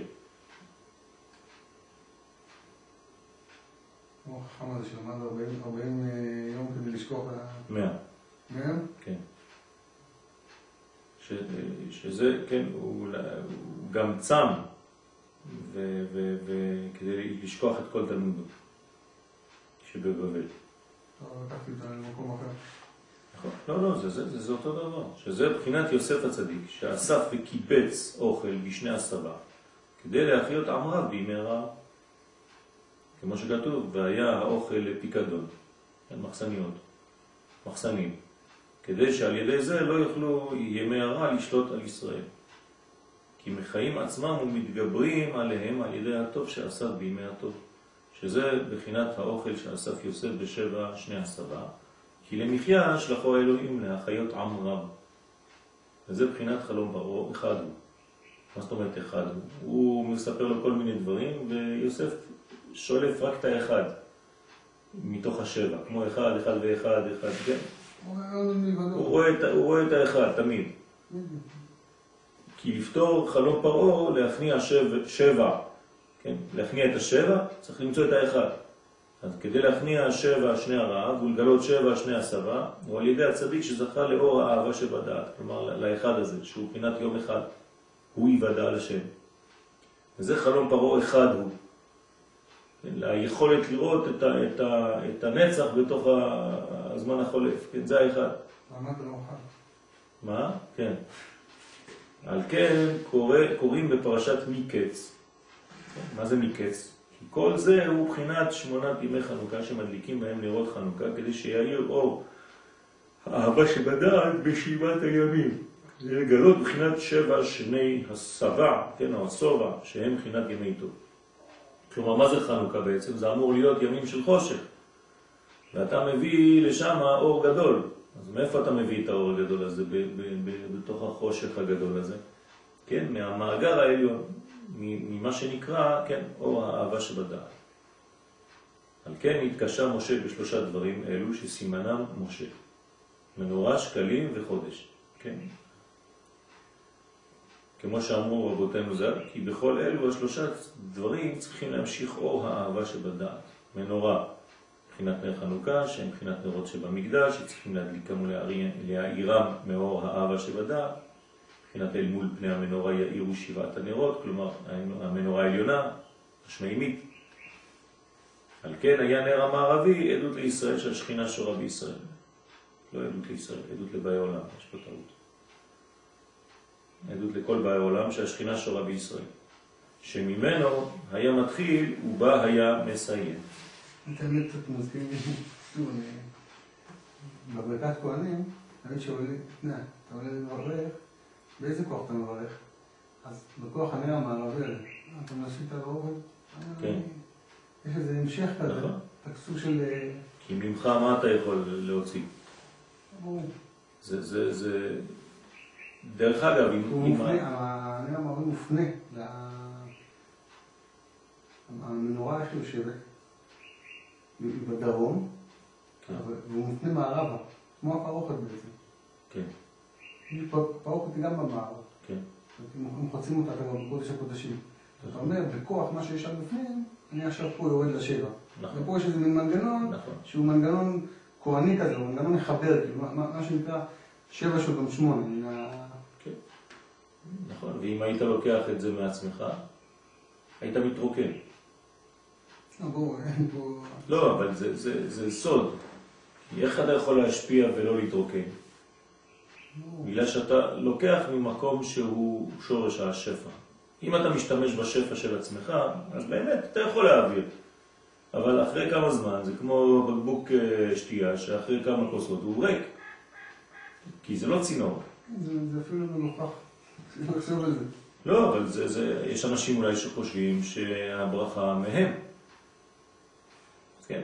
כמו החכם הזה שלמד 40 אה, יום כדי לשכוח... 100. 100? כן. שזה, כן, הוא גם צם וכדי לשכוח את כל תלמודו שבבבל. נכון. לא, לא, זה, זה, זה, זה אותו דבר, שזה בחינת יוסף הצדיק, שאסף וקיבץ אוכל בשני הסבה, כדי להחיות עם רב בימי רעב. כמו שכתוב, והיה האוכל לפיקדון, מחסניות, מחסנים, כדי שעל ידי זה לא יוכלו ימי הרע לשלוט על ישראל. כי מחיים עצמם ומתגברים עליהם על ידי הטוב שאסף בימי הטוב, שזה בחינת האוכל שאסף יוסף בשבע שני הסבה, כי למחיה שלחו האלוהים להחיות עם רב. וזה בחינת חלום פרעה, אחד הוא. מה זאת אומרת אחד הוא? הוא מספר לו כל מיני דברים, ויוסף שולף רק את האחד מתוך השבע, כמו אחד, אחד ואחד, אחד, כן? הוא רואה את האחד תמיד. כי לפתור חלום פרעה, להכניע שבע, שבע, כן? להכניע את השבע, צריך למצוא את האחד. אז כדי להכניע שבע שני הרעב ולגלות שבע שני הסבה, הוא על ידי הצדיק שזכה לאור האהבה שבדעת, כלומר לאחד הזה, שהוא בחינת יום אחד, הוא יוודע על השם. וזה חלום פרעה אחד הוא. כן? ליכולת לראות את, ה, את, ה, את הנצח בתוך הזמן החולף, כן, זה האחד. מה? כן. על כן קורא, קוראים בפרשת מקץ. מה זה מקץ? כל זה הוא בחינת שמונת ימי חנוכה שמדליקים בהם נרות חנוכה כדי שיאיר אור האהבה שבדעת בשבעת הימים. זה לגלות בחינת שבע שני הסבע, כן, או הסובע, שהם בחינת ימי טוב. כלומר, מה זה חנוכה בעצם? זה אמור להיות ימים של חושך. ואתה מביא לשם אור גדול. אז מאיפה אתה מביא את האור הגדול הזה, בתוך החושך הגדול הזה? כן, מהמאגר העליון, ממה שנקרא, כן, אור האהבה שבדעת. על כן התקשה משה בשלושה דברים אלו שסימנם משה. מנורה, שקלים וחודש. כן. כמו שאמרו רבותינו ז"ל, כי בכל אלו השלושה דברים צריכים להמשיך אור האהבה שבדעת. מנורה, מבחינת נר חנוכה, שהם מבחינת נרות שבמקדש, שצריכים להדליקם ולהאירם מאור האהבה שבדעת. מבחינת אל מול פני המנורה יאירו שבעת הנרות, כלומר המנורה העליונה, השמימית. על כן היה נר המערבי עדות לישראל שהשכינה שורה בישראל. לא עדות לישראל, עדות לבאי עולם, יש פה טעות. עדות לכל באי עולם שהשכינה שורה בישראל. שממנו היה מתחיל ובה היה מסיים. האמת קצת מזכיר לי, שוב, אני... בברכת כהנים, תמיד שואלים, אתה עולה לברך, באיזה כוח אתה מברך? אז בכוח הנר המערבי, אתה מנסים את האוכל? כן. יש איזה המשך כזה, נכון. סוג של... אה, כי ממך מה אתה יכול להוציא? זה, זה, זה... דרך אגב, אם... הוא מופנה, הנר המערבי מופנה, המנורה איך יושבת? בדרום, כן. והוא מופנה מערבה, כמו הפרוכת בעצם. כן. פרוכת היא גם במערב. כן. הם חוצים אותה כבר בקודש הקודשים. אתה אומר, בכוח מה שיש שם בפנים, אני עכשיו פה יורד לשבע. נכון. ופה יש איזה מין מנגנון, נכון. שהוא מנגנון כהני כזה, הוא מנגנון מחבר, כאילו, מה, מה שנקרא שבע שהוא גם שמונה. כן. נכון, ואם היית לוקח את זה מעצמך, היית מתרוקן. לא, בואו, אין פה... לא, אבל זה, זה, זה סוד. כי איך אתה יכול להשפיע ולא להתרוקן? בגלל שאתה לוקח ממקום שהוא שורש השפע. אם אתה משתמש בשפע של עצמך, אז באמת אתה יכול להעביר. אבל אחרי כמה זמן, זה כמו בקבוק אה, שתייה, שאחרי כמה כוסות הוא ריק. כי זה לא צינור. זה, זה אפילו על זה. לא, אבל זה, זה, יש אנשים אולי שחושבים שהברכה מהם. כן.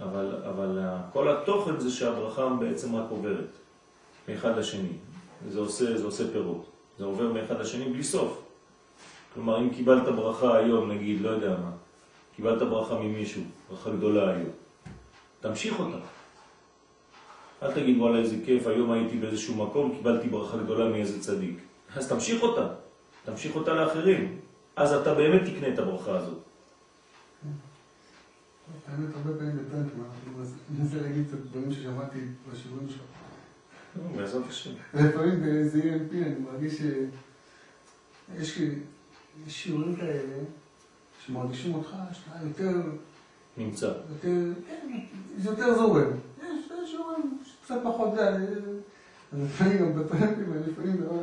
אבל, אבל כל התוכן זה שהברכה בעצם רק עוברת מאחד לשני. זה עושה, זה עושה פירות. זה עובר מאחד לשני בלי סוף. כלומר, אם קיבלת ברכה היום, נגיד, לא יודע מה, קיבלת ברכה ממישהו, ברכה גדולה היום, תמשיך אותה. אל תגיד, וואלה, איזה כיף, היום הייתי באיזשהו מקום, קיבלתי ברכה גדולה מאיזה צדיק. אז תמשיך אותה, תמשיך אותה לאחרים. אז אתה באמת תקנה את הברכה הזאת. האמת, הרבה פעמים בטנקמה, אני מנסה להגיד את הדברים ששמעתי בשיעורים שלך. בעזרת השם. לפעמים ב-ZNP אני מרגיש שיש שיעורים כאלה שמרגישים אותך שאתה יותר... נמצא. יותר, כן, זה יותר זורם. יש שיעורים שקצת פחות זה, אז לפעמים גם בטרמפים, לפעמים לא...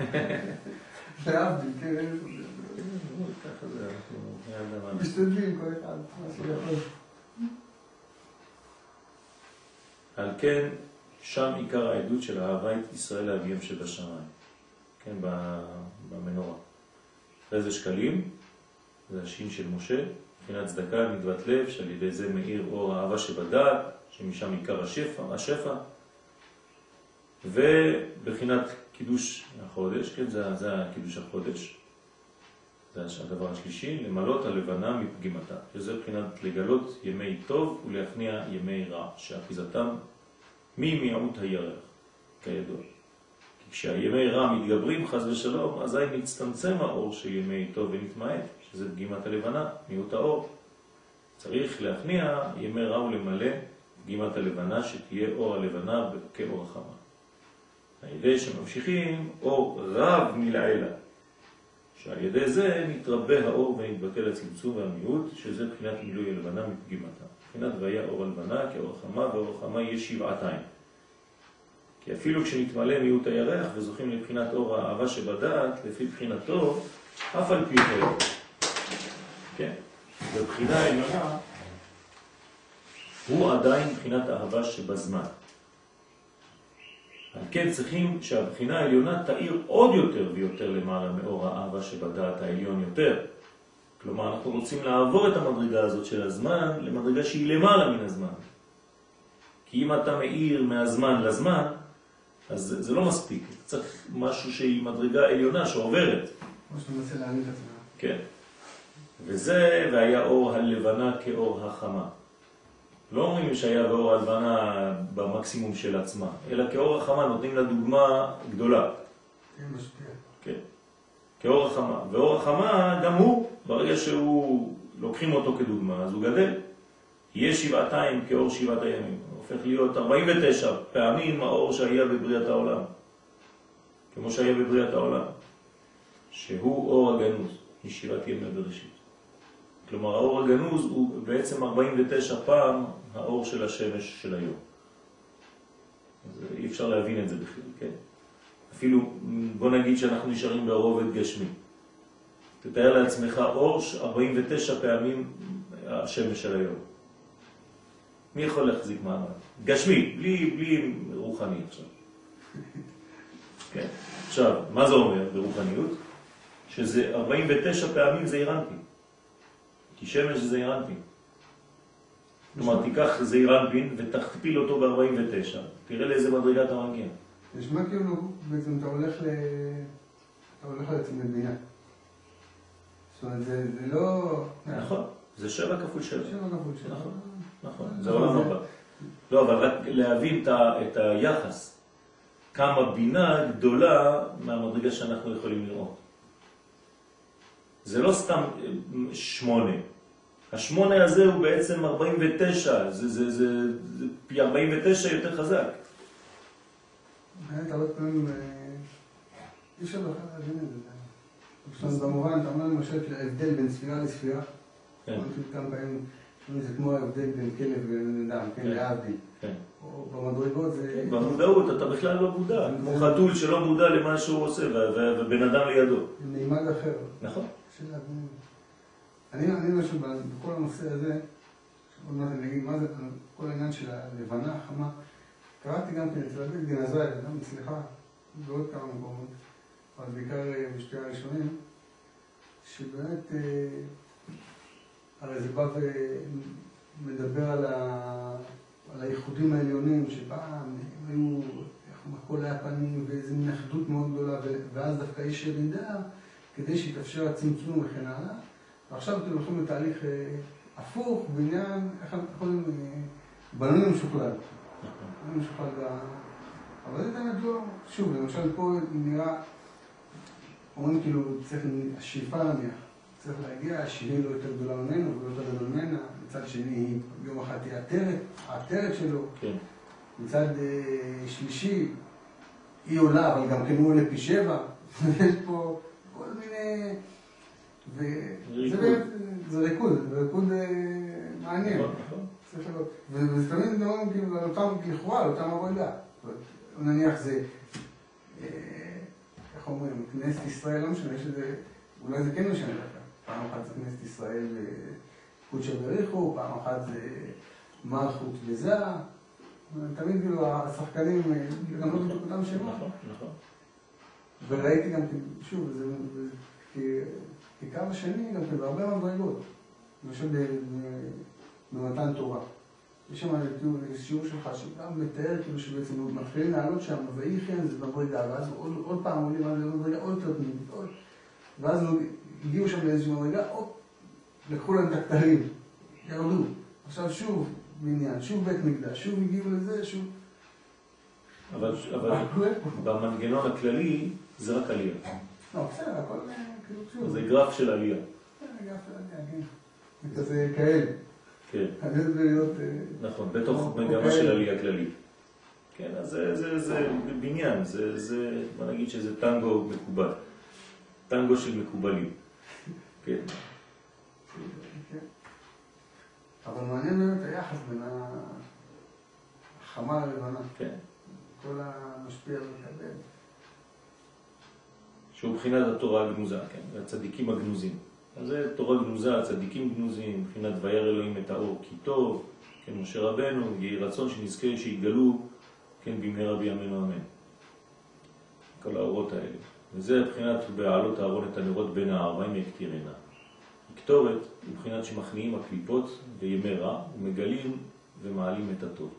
להבדיל, כן. ככה זה, אנחנו... משתדלים כל אחד, מה שיכול. על כן, שם עיקר העדות של אהבה את ישראל לאביהם שבשמיים, כן, במנורה. אחרי זה שקלים, זה השין של משה, מבחינת צדקה, מדוות לב, שעל ידי זה מאיר אור האהבה שבדעת, שמשם עיקר השפע, השפע. ובחינת קידוש החודש, כן, זה, זה קידוש החודש, זה הדבר השלישי, למלות הלבנה מפגימתה, שזה בחינת לגלות ימי טוב ולהכניע ימי רע, שאחיזתם ממיעוט הירח, כידוע. כי כשהימי רע מתגברים, חז ושלום, אזי מצטמצם האור של ימי טוב ונתמעט, שזה פגימת הלבנה, מיעוט האור. צריך להכניע ימי רע ולמלא פגימת הלבנה, שתהיה אור הלבנה כאור החמה. על ידי שממשיכים אור רב מלעילה, שעל ידי זה מתרבה האור ונתבטל הצמצום והמיעוט, שזה בחינת מילוי הלבנה מפגימתה. בחינת והיה אור הלבנה כאור החמה, ואור החמה יש שבעתיים. כי אפילו כשנתמלא מיעוט הירח וזוכים לבחינת אור האהבה שבדעת, לפי בחינתו, אף על פי כן. כן? בבחינה העליונה הוא עדיין בחינת אהבה שבזמן. על כן צריכים שהבחינה העליונה תאיר עוד יותר ויותר למעלה מאור האהבה שבדעת העליון יותר. כלומר, אנחנו רוצים לעבור את המדרגה הזאת של הזמן למדרגה שהיא למעלה מן הזמן. כי אם אתה מאיר מהזמן לזמן, אז זה, זה לא מספיק. צריך משהו שהיא מדרגה עליונה שעוברת. כמו שאתה מנסה להעמיד את עצמך. כן. וזה, והיה אור הלבנה כאור החמה. לא אומרים שהיה באור הלבנה במקסימום של עצמה, אלא כאור החמה נותנים לה דוגמה גדולה. כן. כן. כאור החמה. ואור החמה, גם הוא, ברגע שהוא, לוקחים אותו כדוגמה, אז הוא גדל. יהיה שבעתיים כאור שבעת הימים. הופך להיות 49 פעמים האור שהיה בבריאת העולם. כמו שהיה בבריאת העולם. שהוא אור הגנוז, משירת ימי בראשית. כלומר, האור הגנוז הוא בעצם 49 פעם האור של השמש של היום. אז אי אפשר להבין את זה בכלל, כן? אפילו, בוא נגיד שאנחנו נשארים ברובד גשמי. תתאר לעצמך אור 49 פעמים השמש של היום. מי יכול להחזיק מעמד? גשמי, בלי, בלי רוחני עכשיו. כן. עכשיו, מה זה אומר ברוחניות? שזה 49 פעמים זה אירנטי. כי שמש זה אירנטי. כלומר, תיקח זעירנפין ותכפיל אותו ב-49, תראה לאיזה מדרגה אתה מגיע. נשמע כאילו בעצם אתה הולך ל... אתה הולך לעצם לבינה. זאת אומרת, זה, זה לא... נכון, זה שבע כפול שבע. שבע כפול שבע. נכון, נכון, זה עולם הבא. לא, אבל רק להבין את היחס, כמה בינה גדולה מהמדרגה שאנחנו יכולים לראות. זה לא סתם אה, שמונה. השמונה הזה הוא בעצם 49, זה, זה, זה, זה פי 49 יותר חזק. באמת, הרבה פעמים אה, אי אפשר בכלל להבין את זה. אומרת, במובן, אתה אומר למשל ההבדל בין ספירה לספירה, כן, כמה פעמים, זה כמו ההבדל בין כלב ובן אדם, כן, כן. להבדיל. כן. במדרגות זה... במודעות אתה בכלל לא מודע, כמו חתול שלא מודע למה שהוא עושה, ובן אדם לידו. מימד אחר. נכון. קשה להבין. אני אני משהו בכל הנושא הזה, עוד מעט אני אגיד מה זה, כל העניין של הלבנה החמה, קראתי גם כן אצל אביב דינזאי, גם אצלך, בעוד כמה מקומות, אבל בעיקר בשתי הראשונים, שבאמת, אה, הרי זה בא ומדבר על, ה, על הייחודים העליונים, שפעם היו, איך הכל היה פנים ואיזו מין אחדות מאוד גדולה, ואז דווקא יש ירידה כדי שיתאפשר הצמצום וכן הלאה. ועכשיו אתם הולכים לתהליך אה, הפוך בעניין, איך אנחנו יכולים, בנוי משוכלל. בנוי משוכלל. אבל זה באמת לא, שוב, למשל פה נראה, אומרים כאילו, צריך, השאיפה נניח, צריך להגיע, השני לא יותר גדולה ממנו ולא יותר גדול ממנה, מצד שני היא יום אחד תהיה עטרת, העטרת שלו, כן. מצד אה, שלישי היא עולה, אבל גם כן הוא עולה פי שבע, יש פה כל מיני... וזה זה ריקוד, זה ריקוד אה, מעניין. נכון, נכון. וזה תמיד מדברים כאילו על אותם, לכאורה, על אותם עבודה. נניח זה, אה, איך אומרים, כנסת ישראל, לא משנה, יש איזה, אולי זה כן משנה לך. פעם אחת זה כנסת ישראל אה, קודשא בריחו, פעם אחת זה מלכות וזה. תמיד כאילו השחקנים, גם לא בדיוק אותם שמות. נכון, נכון. וראיתי גם, שוב, זה זה כקו השני, גם כן בהרבה מדרגות. למשל במתן תורה. יש שם שיעור שלך שגם מתאר כאילו שבעצם מתחילים לעלות שם, ויהי כן זה מדרגה, ואז עוד, עוד פעם עולים על מדרגה עוד יותר פנימית, עוד, ואז הגיעו שם לאיזושהי מדרגה, עוד, לקחו להם את הכתרים, ירדו. עכשיו שוב בניין, שוב בית מקדש, שוב הגיעו לזה, שוב... אבל, אבל במנגנון הכללי זה רק עלייה. לא, אה, כאילו. זה גרף של עלייה. כן. זה כאלה. כן, להיות... אה, נכון, בתוך. מגמה של עלייה כללית. כן, אז זה, זה, זה בניין, זה, זה, בוא נגיד שזה טנגו מקובל. טנגו של מקובלים. כן, כן. אבל מעניין באמת היחס בין החמה ללבנה. כן. כל המשפיע ומקבל. שהוא מבחינת התורה הגנוזה, כן, הצדיקים הגנוזים. אז זה תורה גנוזה, צדיקים גנוזים, מבחינת וירא אלוהים את האור כי טוב, כן, משה רבנו, יהי רצון שנזכה שיגלו, כן, במהרה בימינו אמן. כל האורות האלה. וזה מבחינת בעלות הארון את הנרות בין הארבעים יקטירנה. קטורת היא מבחינת שמכניעים הקליפות וימי רע ומגלים ומעלים את הטוב.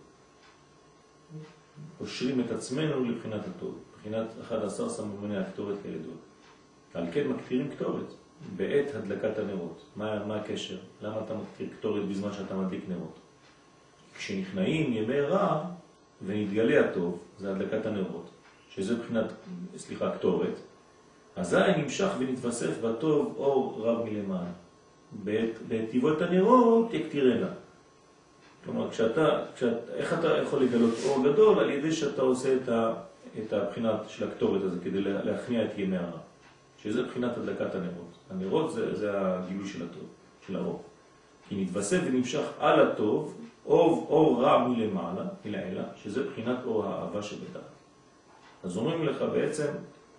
קושרים את עצמנו לבחינת הטוב, מבחינת 11 סממני הקטורת כידוע. על כן מקטירים קטורת בעת הדלקת הנרות. מה, מה הקשר? למה אתה מקטיר קטורת בזמן שאתה מדליק נרות? כשנכנעים ימי רע ונתגלה הטוב, זה הדלקת הנרות, שזה מבחינת, סליחה, קטורת, אזי נמשך ונתווסף בטוב אור רב מלמעלה. בטבעות הנרות יקטירנה. כלומר, כשאתה, כשאת, איך אתה יכול לגלות אור גדול? על ידי שאתה עושה את, ה, את הבחינת של הקטורת הזה כדי להכניע את ימי הרע, שזה בחינת הדלקת הנרות. הנרות זה, זה הגילוי של הטוב, של האור. כי נתווסף ונמשך על הטוב אור, אור רע מלמעלה, מלעילה, שזה בחינת אור האהבה שבדעת. אז אומרים לך בעצם,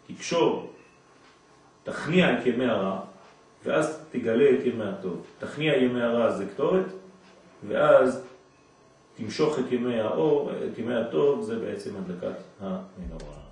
תקשור, תכניע את ימי הרע, ואז תגלה את ימי הטוב. תכניע ימי הרע זה קטורת, ואז תמשוך את ימי האור, את ימי הטוב, זה בעצם הדלקת המנורה.